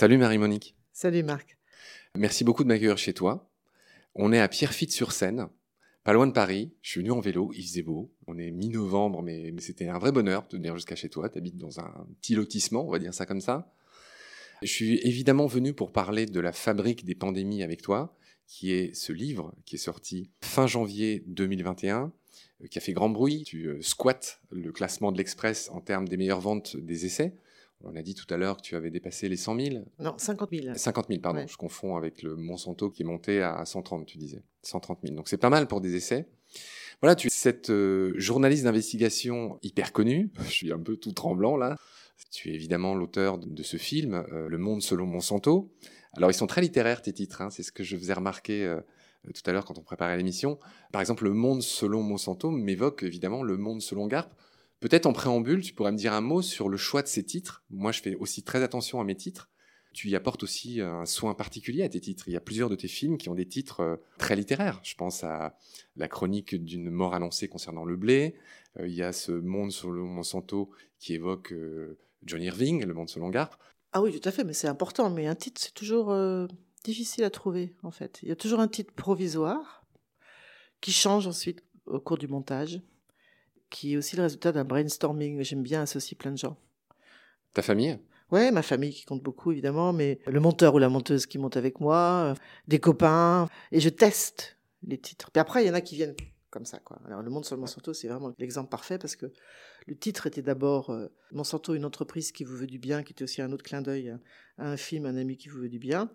Salut Marie-Monique. Salut Marc. Merci beaucoup de m'accueillir chez toi. On est à Pierrefitte-sur-Seine, pas loin de Paris. Je suis venu en vélo, il faisait beau. On est mi-novembre, mais, c'était un vrai bonheur de venir jusqu'à chez toi. Tu habites dans un petit lotissement, on va dire ça comme ça. Je suis évidemment venu pour parler de la fabrique des pandémies avec toi, qui est ce livre qui est sorti fin janvier 2021, euh, qui a fait grand bruit. Tu euh, squattes le classement de l'Express en termes des meilleures ventes des essais. On a dit tout à l'heure que tu avais dépassé les 100 000. Non, 50 000. 50 000, pardon. Je confonds avec le Monsanto qui est monté à 130, tu disais. 130 000. Donc c'est pas mal pour des essais. Voilà, tu es cette euh, journaliste d'investigation hyper connue. Je suis un peu tout tremblant là. Tu es évidemment l'auteur de ce film, euh, Le Monde selon Monsanto. Alors ils sont très littéraires tes titres, hein. c'est ce que je faisais remarquer euh, tout à l'heure quand on préparait l'émission. Par exemple, Le Monde selon Monsanto m'évoque évidemment Le Monde selon Garp. Peut-être en préambule, tu pourrais me dire un mot sur le choix de ces titres. Moi, je fais aussi très attention à mes titres. Tu y apportes aussi un soin particulier à tes titres. Il y a plusieurs de tes films qui ont des titres euh, très littéraires. Je pense à la chronique d'une mort annoncée concernant le blé. Euh, il y a ce monde le Monsanto qui évoque euh, John Irving, le monde selon Garp. Ah oui, tout à fait, mais c'est important. Mais un titre, c'est toujours difficile à trouver, en fait. Il y a toujours un titre provisoire qui change ensuite au cours du montage qui est aussi le résultat d'un brainstorming. J'aime bien associer plein de gens. Ta famille? Ouais, ma famille qui compte beaucoup évidemment, mais le monteur ou la monteuse qui monte avec moi, euh, des copains, et je teste les titres. Puis après, il y en a qui viennent comme ça, quoi. Alors, le monde sur le Monsanto, c'est vraiment l'exemple parfait parce que le titre était d'abord euh, Monsanto, une entreprise qui vous veut du bien, qui était aussi un autre clin d'œil à un film, un ami qui vous veut du bien.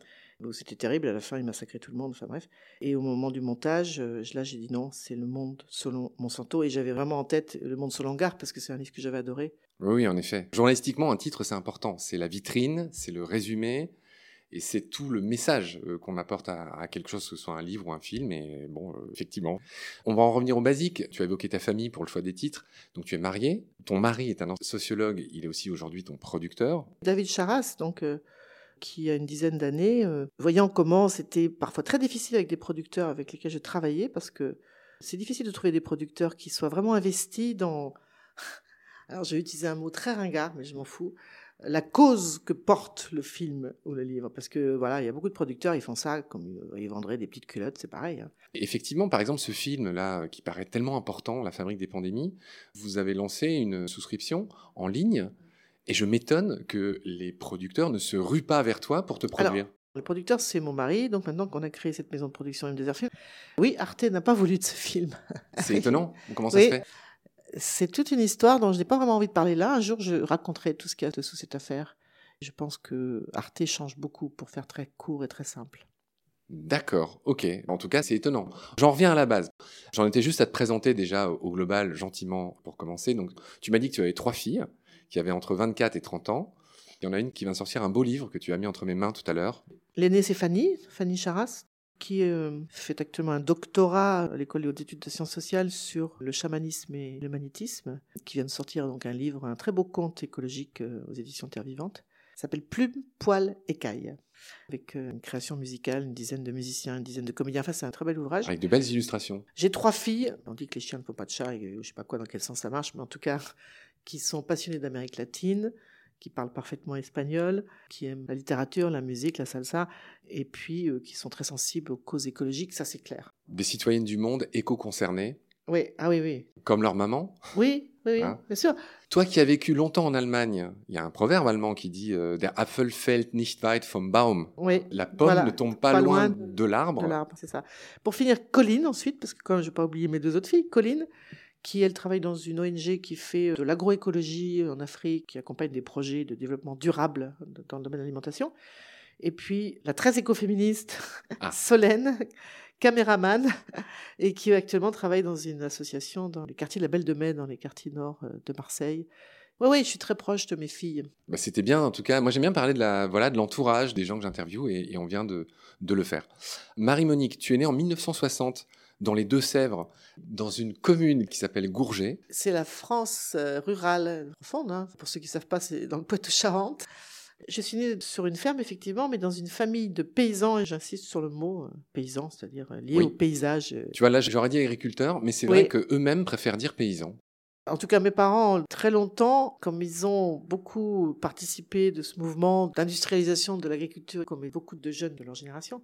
C'était terrible, à la fin il massacrait tout le monde, enfin bref. Et au moment du montage, euh, là j'ai dit non, c'est le monde selon Monsanto, et j'avais vraiment en tête le monde selon Gare, parce que c'est un livre que j'avais adoré. Oui, en effet. Journalistiquement, un titre c'est important, c'est la vitrine, c'est le résumé, et c'est tout le message euh, qu'on apporte à, quelque chose, que ce soit un livre ou un film. Et bon, euh, effectivement, on va en revenir au basique. Tu as évoqué ta famille pour le choix des titres. Donc tu es marié. Ton mari est un sociologue. Il est aussi aujourd'hui ton producteur. David Charras, donc qui a une dizaine d'années, euh, voyant comment c'était parfois très difficile avec des producteurs avec lesquels je travaillais, parce que c'est difficile de trouver des producteurs qui soient vraiment investis dans... Alors j'ai utilisé un mot très ringard, mais je m'en fous. La cause que porte le film ou le livre, parce que voilà, il y a beaucoup de producteurs, ils font ça comme euh, ils vendraient des petites culottes, c'est pareil. Hein. Effectivement, par exemple, ce film-là, qui paraît tellement important, La fabrique des pandémies, vous avez lancé une souscription en ligne et je m'étonne que les producteurs ne se ruent pas vers toi pour te produire. le producteur, c'est mon mari. Donc maintenant qu'on a créé cette maison de production des Films, oui, Arte n'a pas voulu de ce film. C'est étonnant. Comment ça se fait? C'est toute une histoire dont je n'ai pas vraiment envie de parler là. Un jour, je raconterai tout ce qu'il y a dessous cette affaire. Je pense que Arte change beaucoup pour faire très court et très simple. D'accord, ok. En tout cas, c'est étonnant. J'en reviens à la base. J'en étais juste à te présenter déjà au global, gentiment, pour commencer. Donc, tu m'as dit que tu avais trois filles qui avait entre 24 et 30 ans. Il y en a une qui vient de sortir un beau livre que tu as mis entre mes mains tout à l'heure. L'aînée, c'est Fanny, Fanny Charas, qui euh, fait actuellement un doctorat à l'école des hautes études de sciences sociales sur le chamanisme et le magnétisme, qui vient de sortir donc un livre, un très beau conte écologique euh, aux éditions Terre Vivante. s'appelle Plume, Poil, Écaille, avec euh, une création musicale, une dizaine de musiciens, une dizaine de comédiens. Enfin, c'est un très bel ouvrage. Avec de belles illustrations. J'ai trois filles. On dit que les chiens ne font pas de chat, et je sais pas quoi, dans quel sens ça marche, mais en tout cas, qui sont passionnés d'Amérique latine, qui parlent parfaitement espagnol, qui aiment la littérature, la musique, la salsa, et puis euh, qui sont très sensibles aux causes écologiques, ça c'est clair. Des citoyennes du monde éco-concernées Oui, ah oui, oui. Comme leur maman Oui, oui, hein bien sûr. Toi qui as vécu longtemps en Allemagne, il y a un proverbe allemand qui dit euh, Der Apfel fällt nicht weit vom Baum. Oui. La pomme ne tombe pas, loin, de l'arbre. De l'arbre, c'est ça. Pour finir, Colline ensuite, parce que quand je vais pas oublier mes deux autres filles, Colline, qui elle travaille dans une ONG qui fait euh, de l'agroécologie en Afrique, qui accompagne des projets de développement durable dans le domaine de l'alimentation. Et puis la très écoféministe ah. Solène, caméraman, et qui actuellement travaille dans une association dans les quartiers de la Belle de Mai, dans les quartiers nord euh, de Marseille. Oui, oui, je suis très proche de mes filles. Bah, C'était bien, en tout cas. Moi, j'aime bien parler de la, voilà, de l'entourage des gens que j'interviewe et, et, on vient de, de le faire. Marie-Monique, tu es née en 1960 dans les Deux-Sèvres, dans une commune qui s'appelle Gourget. C'est la France euh, rurale profonde, hein. pour ceux qui ne savent pas, c'est dans le Poitou-Charentes. Je suis née sur une ferme, effectivement, mais dans une famille de paysans, et j'insiste sur le mot euh, paysan, c'est-à-dire euh, lié au paysage. Tu vois, là, j'aurais dit agriculteur, mais c'est vrai qu'eux-mêmes préfèrent dire paysan. En tout cas, mes parents, très longtemps, comme ils ont beaucoup participé de ce mouvement d'industrialisation de l'agriculture, comme beaucoup de jeunes de leur génération,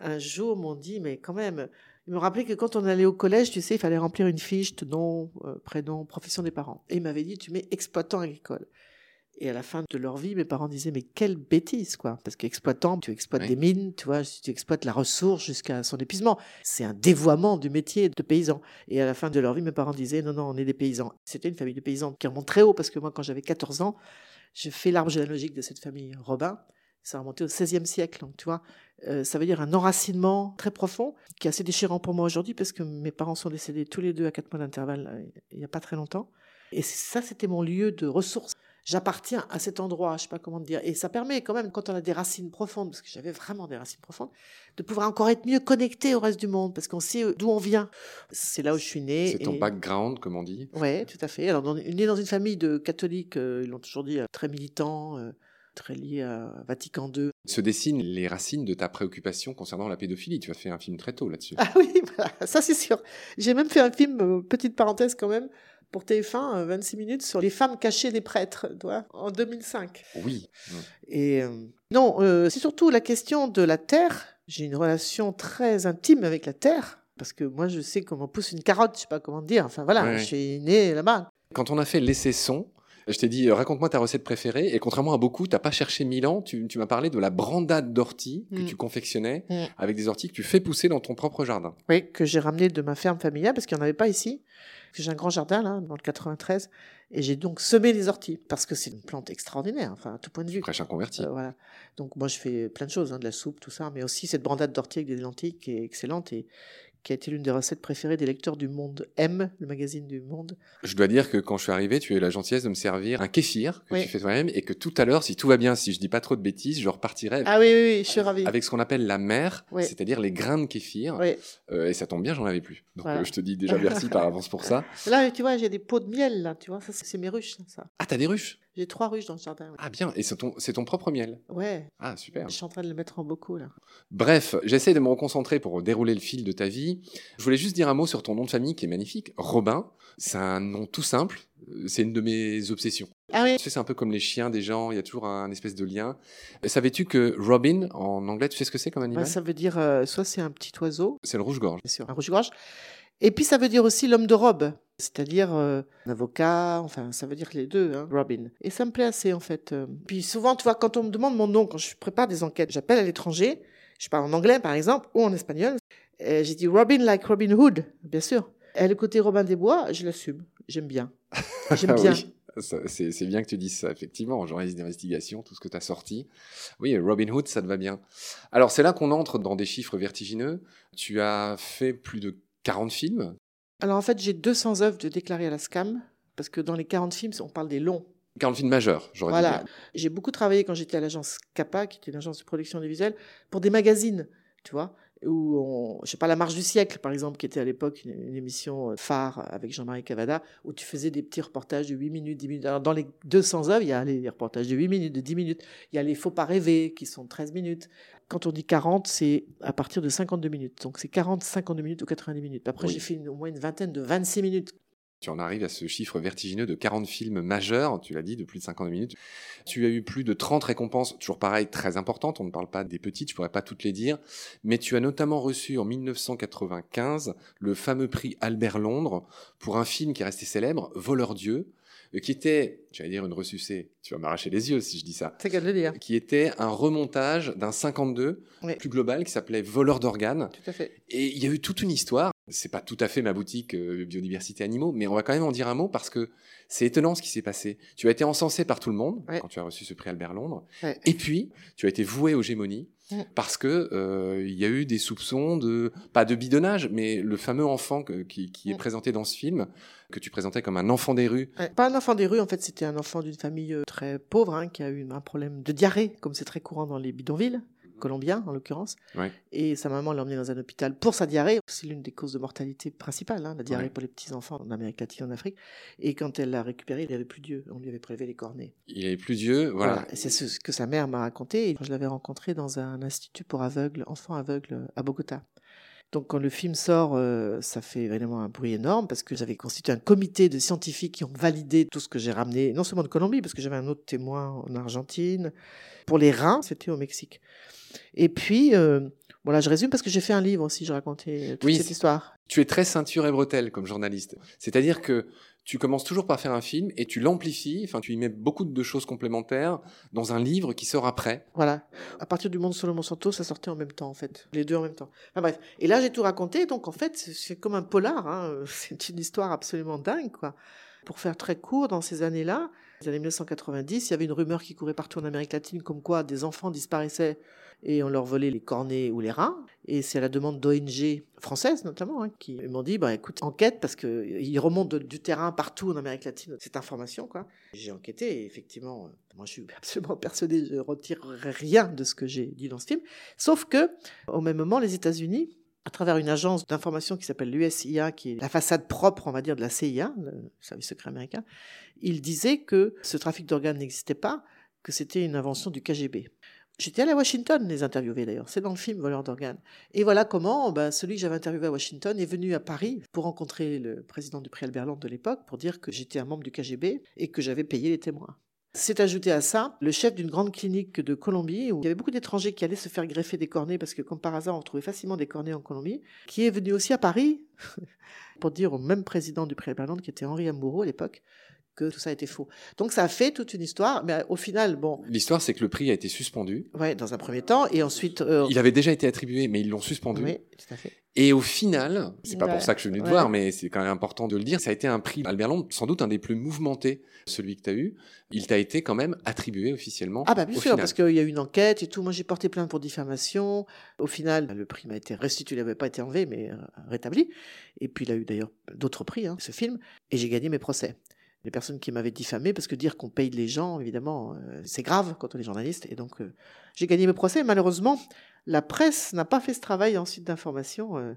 un jour m'ont dit, mais quand même, ils me rappelaient que quand on allait au collège, tu sais, il fallait remplir une fiche de nom, euh, prénom, profession des parents. Et ils m'avaient dit, tu mets exploitant agricole. Et à la fin de leur vie, mes parents disaient, mais quelle bêtise, quoi. Parce qu'exploitant, tu exploites des mines, tu vois, tu exploites la ressource jusqu'à son épuisement. C'est un dévoiement du métier de paysan. Et à la fin de leur vie, mes parents disaient, non, non, on est des paysans. C'était une famille de paysans qui remonte très haut, parce que moi, quand j'avais 14 ans, j'ai fait l'arbre généalogique de cette famille Robin. Ça a remonté au XVIe siècle, donc tu vois. Euh, ça veut dire un enracinement très profond, qui est assez déchirant pour moi aujourd'hui, parce que mes parents sont décédés tous les deux à quatre mois d'intervalle, euh, il n'y a pas très longtemps. Et ça, c'était mon lieu de ressources j'appartiens à cet endroit, je sais pas comment dire. Et ça permet quand même, quand on a des racines profondes, parce que j'avais vraiment des racines profondes, de pouvoir encore être mieux connecté au reste du monde, parce qu'on sait d'où on vient. C'est là où je suis né. C'est ton background, comme on dit. Ouais, tout à fait. Alors, on est né dans une famille de catholiques, euh, ils l'ont toujours dit, euh, très militants. Euh, très liés à Vatican II. Se dessinent les racines de ta préoccupation concernant la pédophilie. Tu as fait un film très tôt là-dessus. Ah oui, ça c'est sûr. J'ai même fait un film, petite parenthèse quand même, pour TF1, 26 euh, minutes sur les femmes cachées des prêtres, toi, en 2005. Oui. Et euh, non, euh, c'est surtout la question de la terre. J'ai une relation très intime avec la terre parce que moi, je sais comment pousse une carotte, je sais pas comment dire. Enfin voilà, je suis né là-bas. Quand on a fait l'essai son, je t'ai dit, raconte-moi ta recette préférée. Et contrairement à beaucoup, tu n'as pas cherché mille ans. Tu, m'as parlé de la brandade d'ortie que mm. tu confectionnais mm. avec des orties que tu fais pousser dans ton propre jardin. Oui, que j'ai ramené de ma ferme familiale parce qu'il n'y en avait pas ici. J'ai un grand jardin là, dans le 93, et j'ai donc semé les orties parce que c'est une plante extraordinaire, enfin à tout point de vue. Fraîche converti. Euh, voilà. Donc moi je fais plein de choses, hein, de la soupe, tout ça, mais aussi cette brandade d'ortie avec des lentilles qui est excellente et qui a été l'une des recettes préférées des lecteurs du Monde M, le magazine du Monde. Je dois dire que quand je suis arrivé, tu as eu la gentillesse de me servir un kéfir que tu fais toi-même et que tout à l'heure, si tout va bien, si je dis pas trop de bêtises, je repartirai. Ah oui, oui, oui je suis ravi. Avec ce qu'on appelle la mer, c'est-à-dire les grains de kéfir. Euh, et ça tombe bien, j'en avais plus. Donc euh, je te dis déjà merci par avance pour ça. Là, tu vois, j'ai des pots de miel, là, tu vois, ça, c'est mes ruches, ça. Ah, t'as des ruches? J'ai trois ruches dans le jardin. Ah bien, et c'est ton, c'est ton propre miel Ouais. Ah super. Je suis en train de le mettre en bocaux là. Bref, j'essaie de me reconcentrer pour dérouler le fil de ta vie. Je voulais juste dire un mot sur ton nom de famille qui est magnifique. Robin, c'est un nom tout simple. C'est une de mes obsessions. Ah oui. Tu sais, c'est un peu comme les chiens des gens, il y a toujours un, espèce de lien. Savais-tu que Robin, en anglais, tu sais ce que c'est comme animal? Ça veut dire, euh, soit c'est un petit oiseau. C'est le rouge-gorge. Bien sûr, un rouge-gorge. Et puis ça veut dire aussi l'homme de robe, c'est-à-dire euh, un avocat, enfin ça veut dire les deux, hein, Robin. Et ça me plaît assez en fait. Euh. Puis souvent, tu vois, quand on me demande mon nom, quand je prépare des enquêtes, j'appelle à l'étranger, je parle en anglais par exemple, ou en espagnol, j'ai dit Robin like Robin Hood, bien sûr. Et le côté Robin des Bois, je l'assume, j'aime bien. J'aime bien. C'est bien que tu dises ça, effectivement, en journaliste d'investigation, tout ce que tu as sorti. Oui, Robin Hood, ça te va bien. Alors, c'est là qu'on entre dans des chiffres vertigineux. Tu as fait plus de 40 films? Alors en fait, j'ai 200 œuvres de déclarées à la SCAM, parce que dans les 40 films, on parle des longs. 40 films majeurs, j'aurais voilà. J'ai beaucoup travaillé quand j'étais à l'agence CAPA, qui était une agence de production visuelle, pour des magazines, tu vois où on, je sais pas, La Marche du siècle, par exemple, qui était à l'époque une, émission euh, phare avec Jean-Marie Cavada, où tu faisais des petits reportages de 8 minutes, 10 minutes. Alors, dans les 200 œuvres, il y a les reportages de 8 minutes, de 10 minutes. Il y a les Faux pas rêver, qui sont 13 minutes. Quand on dit 40, c'est à partir de 52 minutes. Donc, c'est 40, 52 minutes ou 90 minutes. Après, j'ai fait au moins une vingtaine de 26 minutes tu en arrives à ce chiffre vertigineux de 40 films majeurs, tu l'as dit, de plus de 50 minutes. Tu as eu plus de 30 récompenses, toujours pareil, très importantes. On ne parle pas des petites, je pourrais pas toutes les dire. Mais tu as notamment reçu en 1995 le fameux prix Albert Londres pour un film qui est resté célèbre, Voleur Dieu, qui était, j'allais dire une ressucée, tu vas m'arracher les yeux si je dis ça. C'est qu'à le dire. Qui était un remontage d'un 52 plus global qui s'appelait Voleur d'organes. Tout à fait. Et il y a eu toute une histoire. C'est pas tout à fait ma boutique euh, biodiversité animaux, mais on va quand même en dire un mot parce que c'est étonnant ce qui s'est passé. Tu as été encensé par tout le monde quand tu as reçu ce prix Albert Londres. Et puis, tu as été voué aux gémonies parce que euh, il y a eu des soupçons de pas de bidonnage, mais le fameux enfant qui, est présenté dans ce film que tu présentais comme un enfant des rues. Pas un enfant des rues, en fait, c'était un enfant d'une famille euh, très pauvre hein, qui a eu un problème de diarrhée, comme c'est très courant dans les bidonvilles colombien en l'occurrence. Et sa maman l'a emmené dans un hôpital pour sa diarrhée. C'est l'une des causes de mortalité principales, hein, la diarrhée pour les petits enfants en Amérique latine, en Afrique. Et quand elle l'a récupéré, il avait plus d'yeux. On lui avait prélevé les cornets. Il avait plus d'yeux, voilà. C'est ce que sa mère m'a raconté. je l'avais rencontré dans un institut pour aveugles, enfants aveugles à Bogota. Donc quand le film sort, euh, ça fait vraiment un bruit énorme parce que j'avais constitué un comité de scientifiques qui ont validé tout ce que j'ai ramené, non seulement de Colombie, parce que j'avais un autre témoin en Argentine. Pour les reins, c'était au Mexique. Et puis, euh, voilà, je résume parce que j'ai fait un livre aussi, je racontais toute cette histoire. Tu es très ceinture et bretelle comme journaliste. C'est-à-dire que tu commences toujours par faire un film et tu l'amplifies, enfin tu y mets beaucoup de choses complémentaires dans un livre qui sort après. Voilà. À partir du monde solo Monsanto, ça sortait en même temps en fait, les deux en même temps. Enfin bref. Et là j'ai tout raconté, donc en fait c'est comme un polar, hein. c'est une histoire absolument dingue quoi. Pour faire très court, dans ces années-là, les années 1990, il y avait une rumeur qui courait partout en Amérique latine comme quoi des enfants disparaissaient et on leur volait les cornets ou les reins. Et c'est à la demande d'ONG françaises notamment hein, qui m'ont dit bah écoute enquête parce que il remonte du terrain partout en Amérique latine cette information quoi. J'ai enquêté et effectivement euh, moi je suis absolument persuadé je retire rien de ce que j'ai dit dans ce film sauf que au même moment les États-Unis à travers une agence d'information qui s'appelle l'USIA, qui est la façade propre, on va dire, de la CIA, le service secret américain, il disait que ce trafic d'organes n'existait pas, que c'était une invention du KGB. J'étais allé à Washington les interviewer d'ailleurs, c'est dans le film Voleur d'organes. Et voilà comment ben, celui que j'avais interviewé à Washington est venu à Paris pour rencontrer le président du prix Albert de l'époque pour dire que j'étais un membre du KGB et que j'avais payé les témoins. C'est ajouté à ça le chef d'une grande clinique de Colombie où il y avait beaucoup d'étrangers qui allaient se faire greffer des cornets parce que comme par hasard on trouvait facilement des cornets en Colombie, qui est venu aussi à Paris pour dire au même président du prix Albert qui était Henri Amoureau à l'époque que tout ça était faux. Donc ça a fait toute une histoire, mais au final, bon. L'histoire, c'est que le prix a été suspendu. Ouais, dans un premier temps, et ensuite. Euh, il avait déjà été attribué, mais ils l'ont suspendu. Oui, tout à fait. Et au final, c'est pas pour ça que je suis venu te voir, mais c'est quand même important de le dire, ça a été un prix Albert Londres, sans doute un des plus mouvementés, celui que tu as eu. Il t'a été quand même attribué officiellement. Ah bah bien sûr, parce qu'il y a eu une enquête et tout. Moi j'ai porté plainte pour diffamation. Au final, le prix m'a été restitué, il n'avait pas été enlevé, mais euh, rétabli. Et puis il a eu d'ailleurs d'autres prix, hein, ce film, et j'ai gagné mes procès les personnes qui m'avaient diffamé, parce que dire qu'on paye les gens, évidemment, euh, c'est grave quand on est journaliste. Et donc, euh, j'ai gagné mes procès. Malheureusement, la presse n'a pas fait ce travail ensuite d'information euh,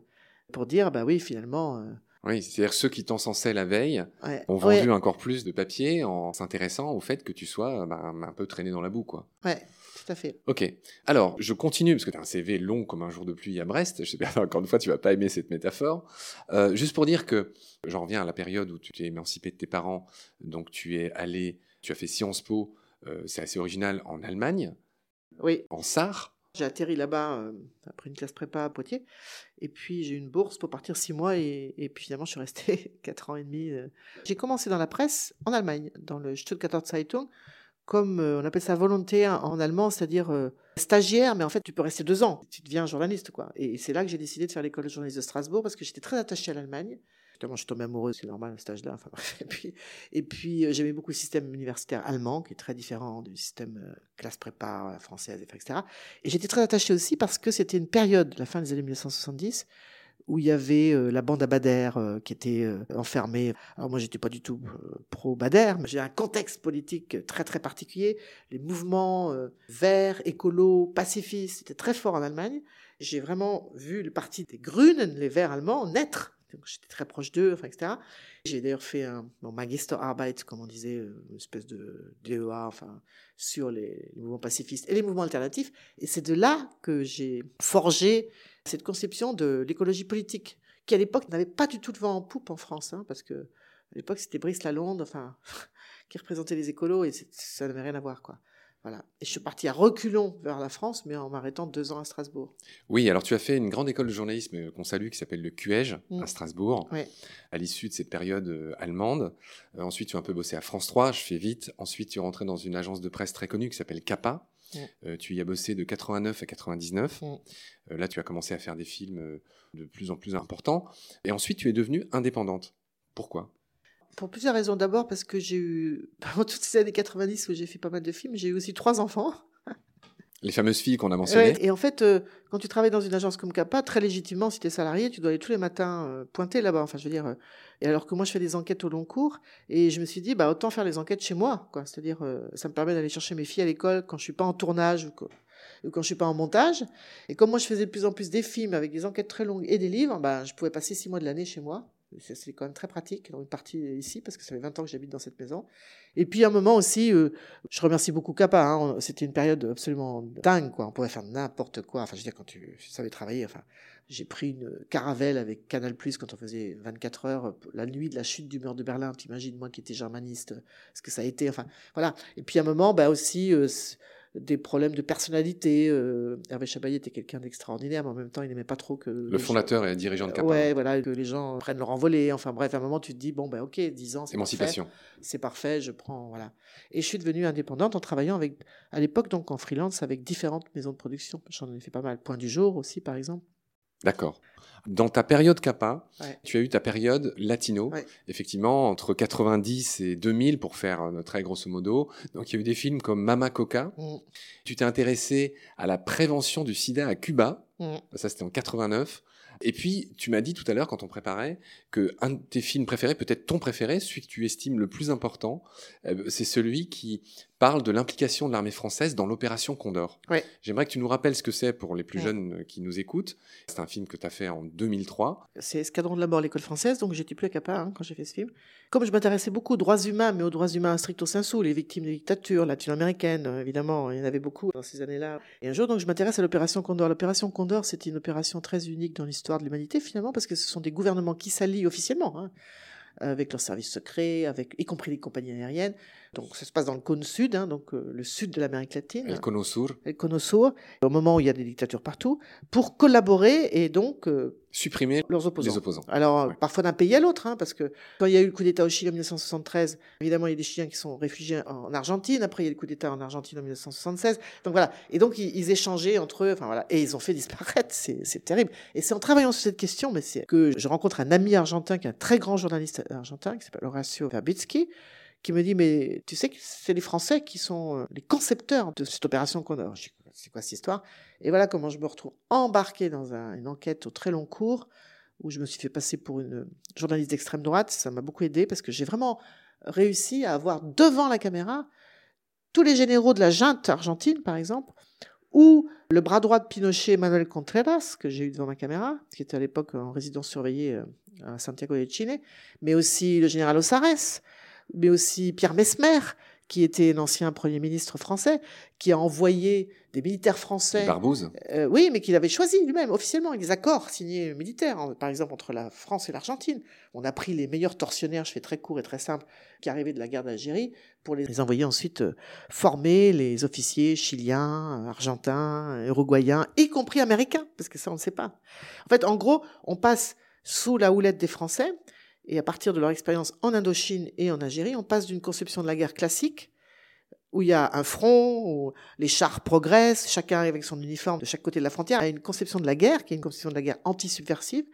pour dire, bah oui, finalement. oui, c'est-à-dire ceux qui t'encensaient la veille ont vendu encore plus de papier en s'intéressant au fait que tu sois bah, un peu traîné dans la boue, quoi. Ouais tout à fait. Ok. Alors, je continue, parce que tu as un CV long comme un jour de pluie à Brest. Je sais bien, encore une fois, tu vas pas aimer cette métaphore. Euh, juste pour dire que j'en reviens à la période où tu t'es émancipé de tes parents. Donc, tu es allé, tu as fait Sciences Po, euh, c'est assez original, en Allemagne. Oui. En Sarre. J'ai atterri là-bas euh, après une classe prépa à Poitiers. Et puis, j'ai eu une bourse pour partir six mois. Et, et puis, finalement, je suis resté quatre ans et demi. J'ai commencé dans la presse en Allemagne, dans le Stuttgarter Zeitung comme euh, on appelle ça volonté en allemand, c'est-à-dire euh, stagiaire, mais en fait tu peux rester deux ans, tu deviens journaliste quoi. Et c'est là que j'ai décidé de faire l'école de journaliste de Strasbourg parce que j'étais très attachée à l'Allemagne. Évidemment, je suis tombée amoureuse, c'est normal, à ce stage-là. Enfin, et puis, et euh, j'aimais beaucoup le système universitaire allemand, qui est très différent du système classe prépa française, etc. Et j'étais très attachée aussi parce que c'était une période, la fin des années 1970, où il y avait euh, la bande à Bader euh, qui était euh, enfermée. Alors moi, j'étais pas du tout pro Bader, mais j'ai un contexte politique très très particulier. Les mouvements verts, écolos, pacifistes étaient très forts en Allemagne. J'ai vraiment vu le parti des Grünen, les Verts allemands, naître. J'étais très proche d'eux, enfin, etc. J'ai d'ailleurs fait un bon, Magisterarbeit, comme on disait, une espèce de DEA, enfin, sur les, les mouvements pacifistes et les mouvements alternatifs. Et c'est de là que j'ai forgé cette conception de l'écologie politique, qui à l'époque n'avait pas du tout de vent en poupe en France, hein, parce que à l'époque c'était Brice Lalonde, enfin, qui représentait les écolos, et ça n'avait rien à voir, quoi. Voilà. Et je suis parti à reculons vers la France, mais en m'arrêtant deux ans à Strasbourg. Oui, alors tu as fait une grande école de journalisme qu'on salue, qui s'appelle le QEJ, à mm. Strasbourg, à l'issue de cette période euh, allemande. Euh, ensuite, tu as un peu bossé à France 3, je fais vite. Ensuite, tu es rentré dans une agence de presse très connue qui s'appelle CAPA, euh, tu y as bossé de 89 à 99. Euh, là, tu as commencé à faire des films euh, de plus en plus importants. Et ensuite, tu es devenue indépendante. Pourquoi? Pour plusieurs raisons. D'abord parce que j'ai eu, pendant toutes ces années 90 où j'ai fait pas mal de films, j'ai eu aussi trois enfants. Les fameuses filles qu'on a mentionnées. et en fait, euh, quand tu travailles dans une agence comme CAPA, très légitimement, si tu es salarié, tu dois aller tous les matins euh, pointer là-bas. Enfin, je veux dire. Euh, et alors que moi, je fais des enquêtes au long cours, et je me suis dit, bah autant faire les enquêtes chez moi, quoi. C'est-à-dire, ça me permet d'aller chercher mes filles à l'école quand je suis pas en tournage ou, ou, quand je suis pas en montage. Et comme moi, je faisais de plus en plus des films avec des enquêtes très longues et des livres, bah, je pouvais passer six mois de l'année chez moi C'est quand même très pratique, dans une partie ici, parce que ça fait 20 ans que j'habite dans cette maison. Et puis, à un moment aussi, euh, je remercie beaucoup Kappa. Hein, C'était une période absolument dingue, quoi. On pouvait faire n'importe quoi. Enfin, je veux dire, quand tu, savais travailler, enfin, j'ai pris une caravelle avec Canal Plus quand on faisait 24 heures, la nuit de la chute du mur de Berlin. T'imagines, moi qui étais germaniste, ce que ça a été. Enfin, voilà. Et puis, à un moment, bah aussi, euh, des problèmes de personnalité. Euh, Hervé Chabaillet était quelqu'un d'extraordinaire, mais en même temps, il n'aimait pas trop que... Le fondateur et dirigeant de Kappa. Ouais, voilà, que les gens prennent leur envolée. Enfin bref, à un moment, tu te dis, bon, ben ok, 10 ans, c'est Émancipation. C'est parfait, je prends, voilà. Et je suis devenue indépendante en travaillant avec, à l'époque, donc en freelance, avec différentes maisons de production. J'en ai fait pas mal. Point du jour aussi, par exemple. D'accord. Dans ta période Kappa, tu as eu ta période latino, effectivement, entre 90 et 2000, pour faire euh, très grosso modo. Donc, il y a eu des films comme Mama Coca. Mm. Tu t'es intéressé à la prévention du sida à Cuba. Mm. Ça, c'était en 89. Et puis, tu m'as dit tout à l'heure, quand on préparait, que un de tes films préférés, peut-être ton préféré, celui que tu estimes le plus important, euh, c'est celui qui parle de l'implication de l'armée française dans l'opération Condor. J'aimerais que tu nous rappelles ce que c'est pour les plus jeunes euh, qui nous écoutent. C'est un film que tu as fait en 2003. C'est Escadron de la mort, l'école française, donc j'étais plus à Capa hein, quand j'ai fait ce film. Comme je m'intéressais beaucoup aux droits humains, mais aux droits humains stricto sensu, les victimes de dictature latino-américaines, euh, évidemment, il y en avait beaucoup dans ces années-là. Et un jour, donc, je m'intéresse à l'opération Condor. L'opération Condor, c'est une opération très unique dans l'histoire de l'humanité, finalement, parce que ce sont des gouvernements qui s'allient officiellement. Hein avec leurs services secrets, avec, y compris les compagnies aériennes. Donc ça se passe dans le cône sud, hein, donc euh, le sud de l'Amérique latine. El Cono Sur. El Cono Sur, au moment où il y a des dictatures partout, pour collaborer et donc euh, supprimer leurs opposants. Les opposants. Alors parfois d'un pays à l'autre, hein, parce que quand il y a eu le coup d'État au Chili en 1973, évidemment il y a des Chiliens qui sont réfugiés en Argentine. Après il y a eu le coup d'État en Argentine en 1976. Donc voilà. Et donc ils, échangeaient entre eux. Enfin voilà. Et ils ont fait disparaître. C'est terrible. Et c'est en travaillant sur cette question, mais c'est que je rencontre un ami argentin qui est un très grand journaliste argentin qui s'appelle Horacio Verbitsky qui me dit mais tu sais que c'est les Français qui sont euh, les concepteurs de cette opération qu'on a. C'est quoi cette histoire? Et voilà comment je me retrouve embarqué dans une enquête au très long cours où je me suis fait passer pour une journaliste d'extrême droite. Ça m'a beaucoup aidé parce que j'ai vraiment réussi à avoir devant la caméra tous les généraux de la junte argentine, par exemple, ou le bras droit de Pinochet, Manuel Contreras, que j'ai eu devant ma caméra, qui était à l'époque en résidence surveillée euh, à Santiago de Chile, mais aussi le général Osares, mais aussi Pierre Mesmer, qui était l'ancien Premier ministre français, qui a envoyé des militaires français. Barbouze euh, Oui, mais qu'il avait choisi lui-même, officiellement, avec des accords signés militaires, hein, par exemple entre la France et l'Argentine. On a pris les meilleurs tortionnaires, je fais très court et très simple, qui arrivaient de la guerre d'Algérie, pour les envoyer ensuite euh, former les officiers chiliens, argentins, uruguayens, y compris américains, parce que ça, on ne sait pas. En fait, en gros, on passe sous la houlette des Français, et à partir de leur expérience en Indochine et en Algérie, on passe d'une conception de la guerre classique, où il y a un front, où les chars progressent, chacun avec son uniforme de chaque côté de la frontière, à une conception de la guerre, qui est une conception de la guerre anti-subversive,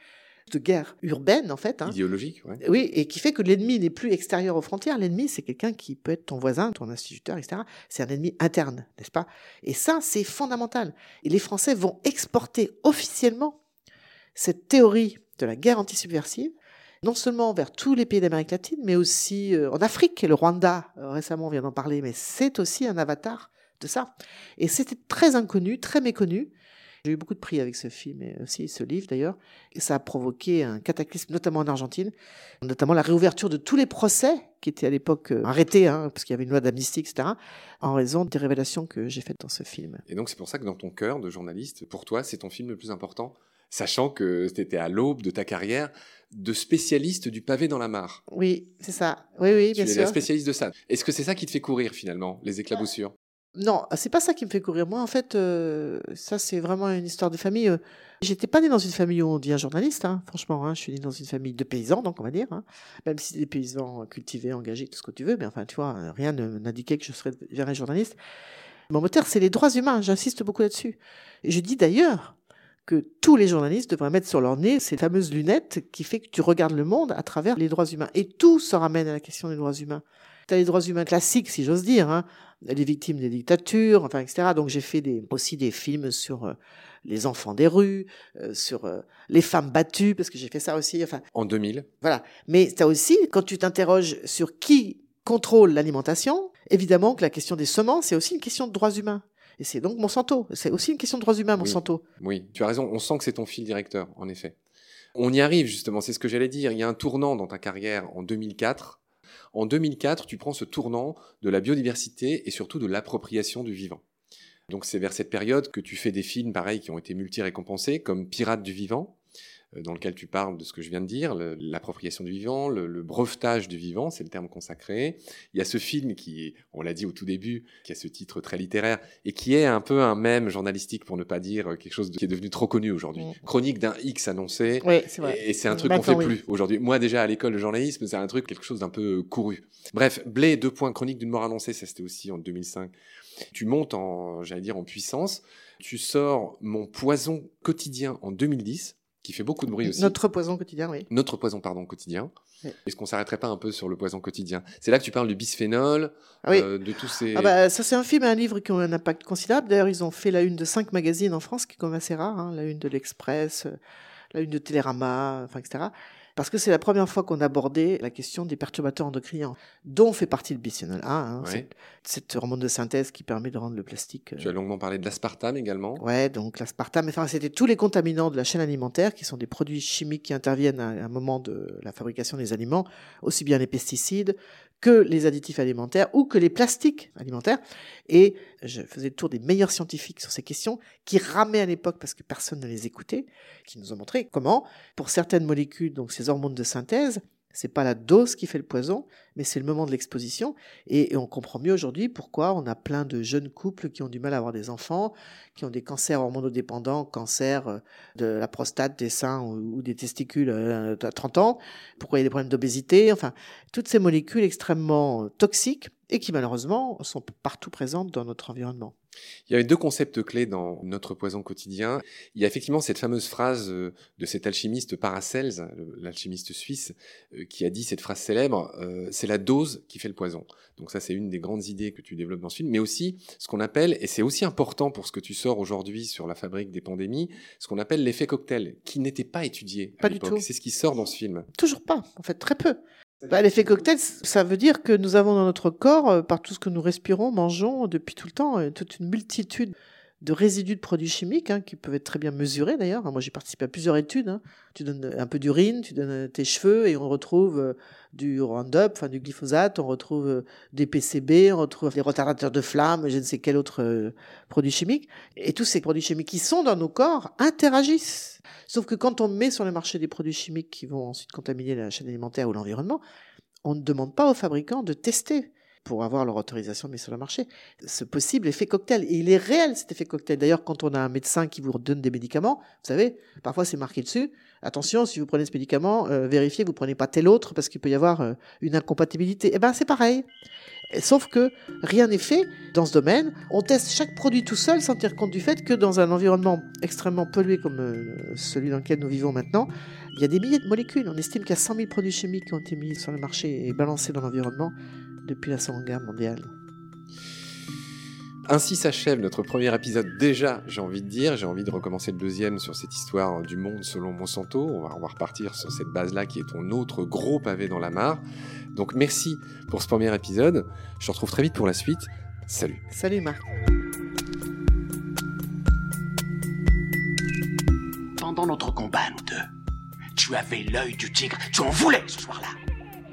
de guerre urbaine en fait. Hein. Idéologique, oui. Oui, et qui fait que l'ennemi n'est plus extérieur aux frontières. L'ennemi, c'est quelqu'un qui peut être ton voisin, ton instituteur, etc. C'est un ennemi interne, n'est-ce pas? Et ça, c'est fondamental. Et les Français vont exporter officiellement cette théorie de la guerre anti-subversive non seulement vers tous les pays d'Amérique latine, mais aussi euh, en Afrique. Le Rwanda, euh, récemment, on vient d'en parler, mais c'est aussi un avatar de ça. Et c'était très inconnu, très méconnu. J'ai eu beaucoup de prix avec ce film et aussi ce livre d'ailleurs. Et ça a provoqué un cataclysme, notamment en Argentine, notamment la réouverture de tous les procès qui étaient à l'époque euh, arrêtés, hein, parce qu'il y avait une loi d'amnistie, etc., en raison des révélations que j'ai faites dans ce film. Et donc c'est pour ça que dans ton cœur de journaliste, pour toi, c'est ton film le plus important sachant que tu étais à l'aube de ta carrière de spécialiste du pavé dans la mare. Oui, c'est ça. Oui, oui, bien tu sûr. es spécialiste de ça. Est-ce que c'est ça qui te fait courir finalement, les éclaboussures? Non, c'est pas ça qui me fait courir. Moi, en fait, euh, ça c'est vraiment une histoire de famille. Euh. J'étais pas né dans une famille où on dit un journaliste, hein, franchement. Hein. je suis né dans une famille de paysans, donc on va dire. Hein. même si des paysans cultivés, engagés, tout ce que tu veux, mais enfin, tu vois, rien n'indiquait que je serais un journaliste. Mon moteur, c'est les droits humains. J'insiste beaucoup là-dessus. Et je dis d'ailleurs, que tous les journalistes devraient mettre sur leur nez ces fameuses lunettes qui fait que tu regardes le monde à travers les droits humains. Et tout se ramène à la question des droits humains. Tu as les droits humains classiques, si j'ose dire, hein, les victimes des dictatures, enfin, etc. Donc j'ai fait des, aussi des films sur euh, les enfants des rues, euh, sur euh, les femmes battues, parce que j'ai fait ça aussi. Enfin, en 2000. Voilà. Mais tu as aussi, quand tu t'interroges sur qui contrôle l'alimentation, évidemment que la question des semences, c'est aussi une question de droits humains. Et c'est donc Monsanto. C'est aussi une question de droits humains, Monsanto. Oui, tu as raison. On sent que c'est ton fil directeur, en effet. On y arrive justement, c'est ce que j'allais dire. Il y a un tournant dans ta carrière en 2004. En 2004, tu prends ce tournant de la biodiversité et surtout de l'appropriation du vivant. Donc c'est vers cette période que tu fais des films pareils qui ont été multi-récompensés, comme Pirates du vivant, dans lequel tu parles de ce que je viens de dire, l'appropriation du vivant, le, brevetage du vivant, c'est le terme consacré. Il y a ce film qui, on l'a dit au tout début, qui a ce titre très littéraire et qui est un peu un même journalistique pour ne pas dire quelque chose qui est devenu trop connu aujourd'hui. Chronique d'un X annoncé. Oui, c'est vrai. Et, c'est un truc qu'on fait plus aujourd'hui. Moi déjà à l'école de journalisme, c'est un truc quelque chose d'un peu couru. Bref, Blé, deux points, chronique d'une mort annoncée, ça c'était aussi en 2005. Tu montes en, j'allais dire, en puissance. Tu sors Mon poison quotidien en 2010 qui fait beaucoup de bruit aussi. Notre poison quotidien, oui. Notre poison, pardon, quotidien. Est-ce qu'on s'arrêterait pas un peu sur le poison quotidien? C'est là que tu parles du bisphénol, ah euh, de tous ces... Ah bah, ça c'est un film et un livre qui ont un impact considérable. D'ailleurs, ils ont fait la une de cinq magazines en France, qui est quand même assez rare. Hein. La une de l'Express, euh, la une de Télérama, enfin, etc parce que c'est la première fois qu'on abordait la question des perturbateurs endocriniens, dont fait partie le bisphénol A, hein, cette, hormone de synthèse qui permet de rendre le plastique. Tu as longuement parlé de l'aspartame également. Ouais, donc l'aspartame, enfin, c'était tous les contaminants de la chaîne alimentaire, qui sont des produits chimiques qui interviennent à un moment de la fabrication des aliments, aussi bien les pesticides que les additifs alimentaires ou que les plastiques alimentaires. Et je faisais le tour des meilleurs scientifiques sur ces questions qui ramaient à l'époque parce que personne ne les écoutait, qui nous ont montré comment, pour certaines molécules, donc ces hormones de synthèse, c'est pas la dose qui fait le poison, mais c'est le moment de l'exposition. Et, on comprend mieux aujourd'hui pourquoi on a plein de jeunes couples qui ont du mal à avoir des enfants, qui ont des cancers hormonodépendants, cancer euh, de la prostate, des seins ou, des testicules euh, à 30 ans, pourquoi il y a des problèmes d'obésité, enfin, toutes ces molécules extrêmement toxiques et qui malheureusement sont partout présentes dans notre environnement. Il y avait deux concepts clés dans notre poison quotidien. Il y a effectivement cette fameuse phrase euh, de cet alchimiste Paracels, l'alchimiste suisse, euh, qui a dit cette phrase célèbre, euh, c'est la dose qui fait le poison. Donc ça, c'est une des grandes idées que tu développes dans ce film, mais aussi ce qu'on appelle, et c'est aussi important pour ce que tu sors aujourd'hui sur la fabrique des pandémies, ce qu'on appelle l'effet cocktail, qui n'était pas étudié à l'époque. C'est ce qui sort dans ce film. Toujours pas, en fait, très peu. Bah, L'effet cocktail, ça veut dire que nous avons dans notre corps, euh, par tout ce que nous respirons, mangeons depuis tout le temps, euh, toute une multitude de résidus de produits chimiques hein, qui peuvent être très bien mesurés d'ailleurs. Moi j'ai participé à plusieurs études. Hein. Tu donnes un peu d'urine, tu donnes tes cheveux et on retrouve euh, du Roundup, enfin du glyphosate, on retrouve euh, des PCB, on retrouve des retardateurs de flamme, je ne sais quel autre euh, produit chimique. Et tous ces produits chimiques qui sont dans nos corps interagissent. Sauf que quand on met sur le marché des produits chimiques qui vont ensuite contaminer la chaîne alimentaire ou l'environnement, on ne demande pas aux fabricants de tester pour avoir leur autorisation de mise sur le marché. Ce possible effet cocktail, et il est réel cet effet cocktail. D'ailleurs, quand on a un médecin qui vous donne des médicaments, vous savez, parfois c'est marqué dessus, attention, si vous prenez ce médicament, euh, vérifiez que vous prenez pas tel autre parce qu'il peut y avoir euh, une incompatibilité. Eh ben c'est pareil. Sauf que rien n'est fait dans ce domaine. On teste chaque produit tout seul sans tenir compte du fait que dans un environnement extrêmement pollué comme euh, celui dans lequel nous vivons maintenant, il y a des milliers de molécules. On estime qu'il y a 100 000 produits chimiques qui ont été mis sur le marché et balancés dans l'environnement depuis la Seconde Guerre mondiale. Ainsi s'achève notre premier épisode déjà, j'ai envie de dire. J'ai envie de recommencer le deuxième sur cette histoire du monde selon Monsanto. On va, repartir sur cette base-là qui est ton autre gros pavé dans la mare. Donc merci pour ce premier épisode. Je te retrouve très vite pour la suite. Salut. Salut Marc. Pendant notre combat, nous deux, tu avais l'œil du tigre. Tu en voulais ce soir-là.